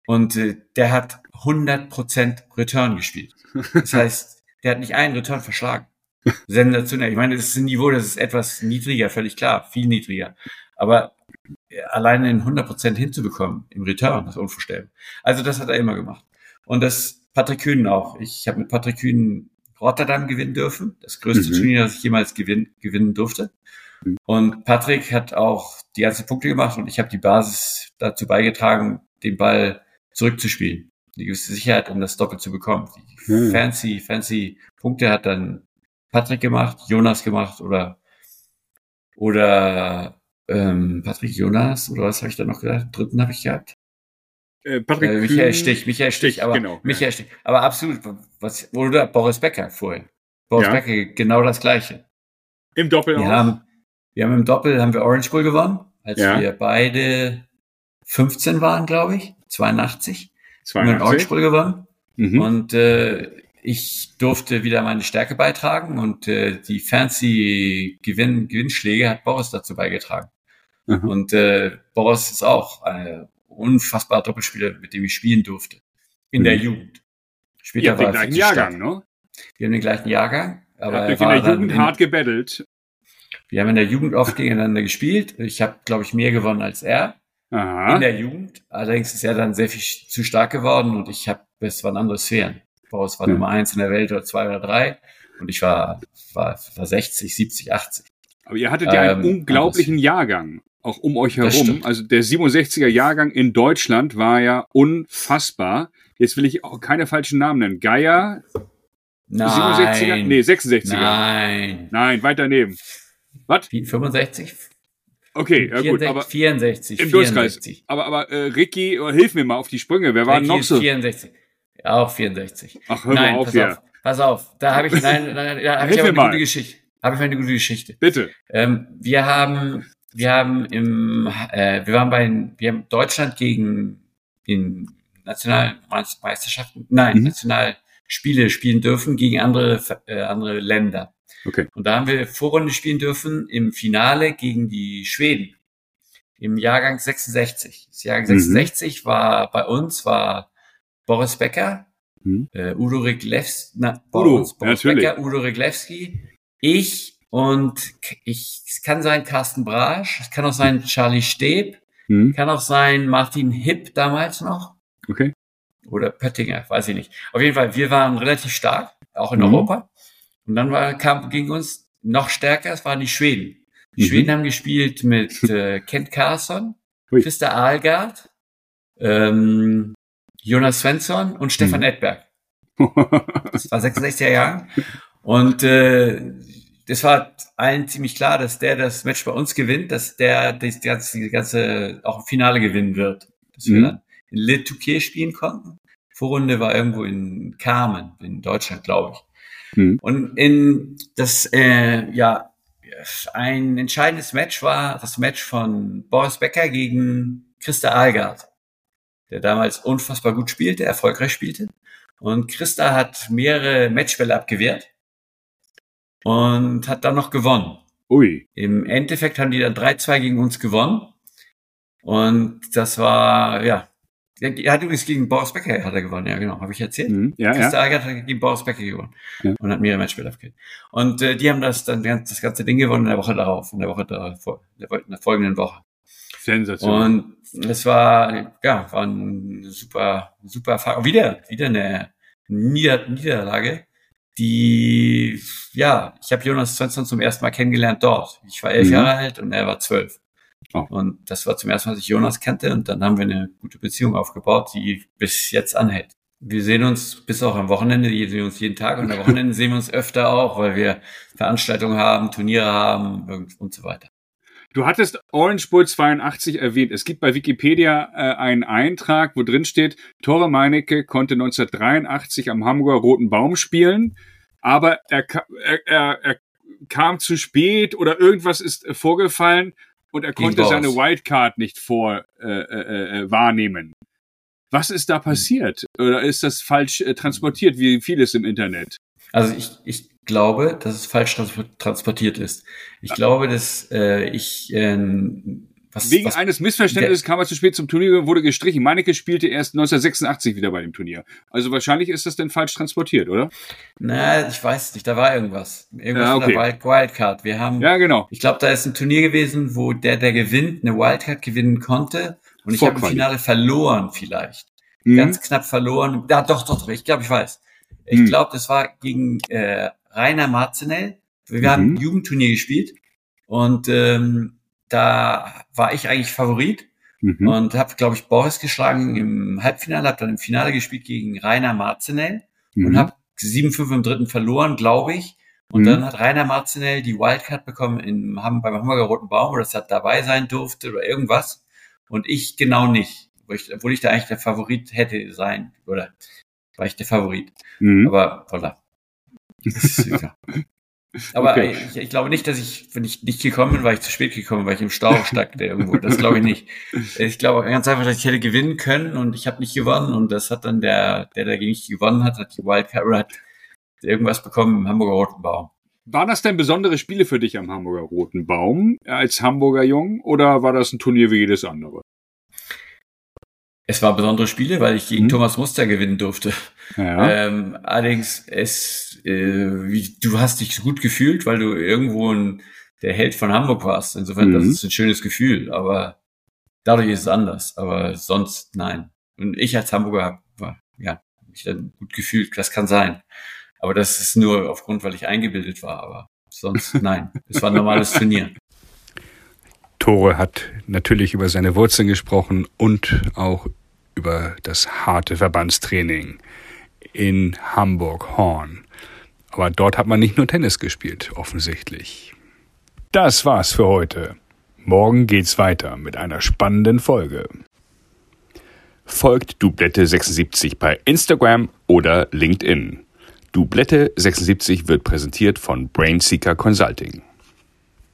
Und äh, der hat 100% Return gespielt. Das <laughs> heißt, der hat nicht einen Return verschlagen. Sensationell. Ich meine, das ist ein Niveau, das ist etwas niedriger, völlig klar, viel niedriger. Aber alleine in 100% hinzubekommen im Return, das ist unvorstellbar. Also das hat er immer gemacht. Und das Patrick Kühn auch. Ich habe mit Patrick Kühn Rotterdam gewinnen dürfen. Das größte mhm. Turnier, das ich jemals gewinn, gewinnen durfte. Mhm. Und Patrick hat auch die ganzen Punkte gemacht und ich habe die Basis dazu beigetragen, den Ball zurückzuspielen eine gewisse Sicherheit, um das Doppel zu bekommen. Die hm. fancy, fancy Punkte hat dann Patrick gemacht, Jonas gemacht oder oder ähm, Patrick Jonas oder was habe ich da noch gesagt? Dritten habe ich gehabt. Äh, Patrick äh, Michael Stich, Michael Stich, aber genau, Michael ja. Stich, aber absolut was oder Boris Becker vorher. Boris ja. Becker genau das gleiche. Im Doppel wir auch. Haben, wir haben im Doppel haben wir Orange Bowl gewonnen, als ja. wir beide 15 waren, glaube ich, 82. 82. Mit Orange Bowl gewonnen. Mhm. Und äh, ich durfte wieder meine Stärke beitragen und äh, die fancy Gewinn, Gewinnschläge hat Boris dazu beigetragen. Mhm. Und äh, Boris ist auch ein unfassbarer Doppelspieler, mit dem ich spielen durfte. In mhm. der Jugend. Später Ihr habt den gleichen Jahrgang, ne? Wir haben den gleichen Jahrgang. Aber Habt ihr in der Jugend in, hart gebettelt? Wir haben in der Jugend oft gegeneinander gespielt. Ich habe, glaube ich, mehr gewonnen als er. Aha. In der Jugend. Allerdings ist er dann sehr viel zu stark geworden und ich habe, es waren andere Sphären. Boris war ja. Nummer eins in der Welt oder zwei oder drei und ich war, war, war 60, 70, 80. Aber ihr hattet ja einen ähm, unglaublichen Jahrgang auch um euch herum. Also der 67er Jahrgang in Deutschland war ja unfassbar. Jetzt will ich auch keine falschen Namen nennen. Geier. Nein. 67er? Nee, 66er. Nein. Nein, weiter daneben. Was? 65? Okay, ja gut, aber 64, im 64. Aber aber äh, Ricky, hilf mir mal auf die Sprünge. Wer war noch so? 64. Ja, auch 64. Ach, hör nein, mal auf pass hier. Auf, pass auf, da habe ich nein, nein, nein da habe <laughs> ich aber eine mal. gute Geschichte. Habe ich eine gute Geschichte. Bitte. Ähm, wir haben wir haben im äh, wir waren bei wir haben Deutschland gegen den Nationalmeisterschaften, nein, mhm. Nationalspiele spielen dürfen gegen andere äh, andere Länder. Okay. Und da haben wir Vorrunde spielen dürfen im Finale gegen die Schweden im Jahrgang 66. Das Jahrgang 66 mhm. war bei uns war Boris Becker, mhm. äh, Udo Riglewski, na, Udo, Boris natürlich. Becker, Udo Riglewski, ich und ich, es kann sein Carsten Brasch, es kann auch sein Charlie Steb, mhm. kann auch sein Martin Hipp damals noch. Okay. Oder Pöttinger, weiß ich nicht. Auf jeden Fall, wir waren relativ stark, auch in mhm. Europa. Und dann war, kam gegen uns noch stärker, es waren die Schweden. Die mhm. Schweden haben gespielt mit <laughs> äh, Kent Carson, Christa Ahlgard, ähm, Jonas Svensson und Stefan mhm. Edberg. <laughs> Das war 66er Jahre. Und äh, das war allen ziemlich klar, dass der das Match bei uns gewinnt, dass der das ganze, die ganze auch im Finale gewinnen wird. Dass mhm. wir dann in Le Touquet spielen konnten. Vorrunde war irgendwo in Carmen, in Deutschland, glaube ich. Mhm. Und in das, äh, ja, ein entscheidendes Match war das Match von Boris Becker gegen Christa Ahlgard, der damals unfassbar gut spielte, erfolgreich spielte. Und Christa hat mehrere Matchbälle abgewehrt und hat dann noch gewonnen. Ui. Im Endeffekt haben die dann 3-2 gegen uns gewonnen. Und das war, ja, er hat übrigens gegen Boris Becker hat er gewonnen, ja genau, habe ich erzählt. Mhm, ja, Christa ja. hat gegen Boris Becker gewonnen ja. und hat mehrere Matchspiele abgegeben. Und äh, die haben das dann das ganze Ding gewonnen in der Woche darauf, in der Woche darauf, in der folgenden Woche. Sensation. Und es war, ja, war ein super, super Erfahrung. Wieder, wieder eine Nieder Niederlage, die, ja, ich habe Jonas Svensson zum ersten Mal kennengelernt dort. Ich war elf mhm. Jahre alt und er war zwölf. Oh. Und das war zum ersten Mal, dass ich Jonas kannte und dann haben wir eine gute Beziehung aufgebaut, die bis jetzt anhält. Wir sehen uns bis auch am Wochenende, wir sehen uns jeden Tag und am <laughs> Wochenende sehen wir uns öfter auch, weil wir Veranstaltungen haben, Turniere haben und so weiter. Du hattest Orange Bull 82 erwähnt. Es gibt bei Wikipedia äh, einen Eintrag, wo drin steht, Tore Meinecke konnte 1983 am Hamburger Roten Baum spielen, aber er, er, er, er kam zu spät oder irgendwas ist vorgefallen und er konnte seine Wildcard nicht vor äh, äh, äh, wahrnehmen. Was ist da passiert? Oder ist das falsch äh, transportiert, wie vieles im Internet? Also ich, ich glaube, dass es falsch trans transportiert ist. Ich ja. glaube, dass äh, ich äh, was, Wegen was, eines Missverständnisses kam er zu spät zum Turnier und wurde gestrichen. Meinecke spielte erst 1986 wieder bei dem Turnier. Also wahrscheinlich ist das denn falsch transportiert, oder? Na, ich weiß nicht, da war irgendwas. Irgendwas ja, okay. der Wild Wildcard. Wir haben, ja, genau. ich glaube, da ist ein Turnier gewesen, wo der, der gewinnt, eine Wildcard gewinnen konnte. Und ich habe im Finale verloren vielleicht. Mhm. Ganz knapp verloren. Ja, doch, doch, doch. Ich glaube, ich weiß. Ich mhm. glaube, das war gegen äh, Rainer Marzenell. Wir mhm. haben ein Jugendturnier gespielt. Und ähm, da war ich eigentlich Favorit mhm. und habe, glaube ich, Boris geschlagen im Halbfinale, habe dann im Finale gespielt gegen Rainer Marzenell mhm. und habe 7-5 im dritten verloren, glaube ich. Und mhm. dann hat Rainer Marzenell die Wildcard bekommen in, haben beim Hamburger Roten Baum, oder das hat dabei sein durfte oder irgendwas. Und ich genau nicht. Obwohl ich, obwohl ich da eigentlich der Favorit hätte sein, oder war ich der Favorit. Mhm. Aber voilà. <laughs> Aber okay. ich, ich, glaube nicht, dass ich, wenn ich nicht gekommen bin, war ich zu spät gekommen, weil ich im Stau steckte irgendwo. Das glaube ich nicht. <laughs> Ich glaube ganz einfach, dass ich hätte gewinnen können und ich habe nicht gewonnen und das hat dann der, der dagegen nicht gewonnen hat, hat die Wildcard hat irgendwas bekommen im Hamburger Roten Baum. Waren das denn besondere Spiele für dich am Hamburger Roten Baum als Hamburger Jung oder war das ein Turnier wie jedes andere? Es war besondere Spiele, weil ich gegen hm. Thomas Muster gewinnen durfte. Ja. Ähm, allerdings, es, äh, wie, du hast dich gut gefühlt, weil du irgendwo ein, der Held von Hamburg warst. Insofern, mhm. das ist ein schönes Gefühl, aber dadurch ist es anders. Aber sonst nein. Und ich als Hamburger war, ja, mich dann gut gefühlt. Das kann sein. Aber das ist nur aufgrund, weil ich eingebildet war. Aber sonst nein. Es war ein normales Turnier. Tore hat natürlich über seine Wurzeln gesprochen und auch über das harte Verbandstraining in Hamburg-Horn. Aber dort hat man nicht nur Tennis gespielt, offensichtlich. Das war's für heute. Morgen geht's weiter mit einer spannenden Folge. Folgt Dublette76 bei Instagram oder LinkedIn. Dublette76 wird präsentiert von Brainseeker Consulting.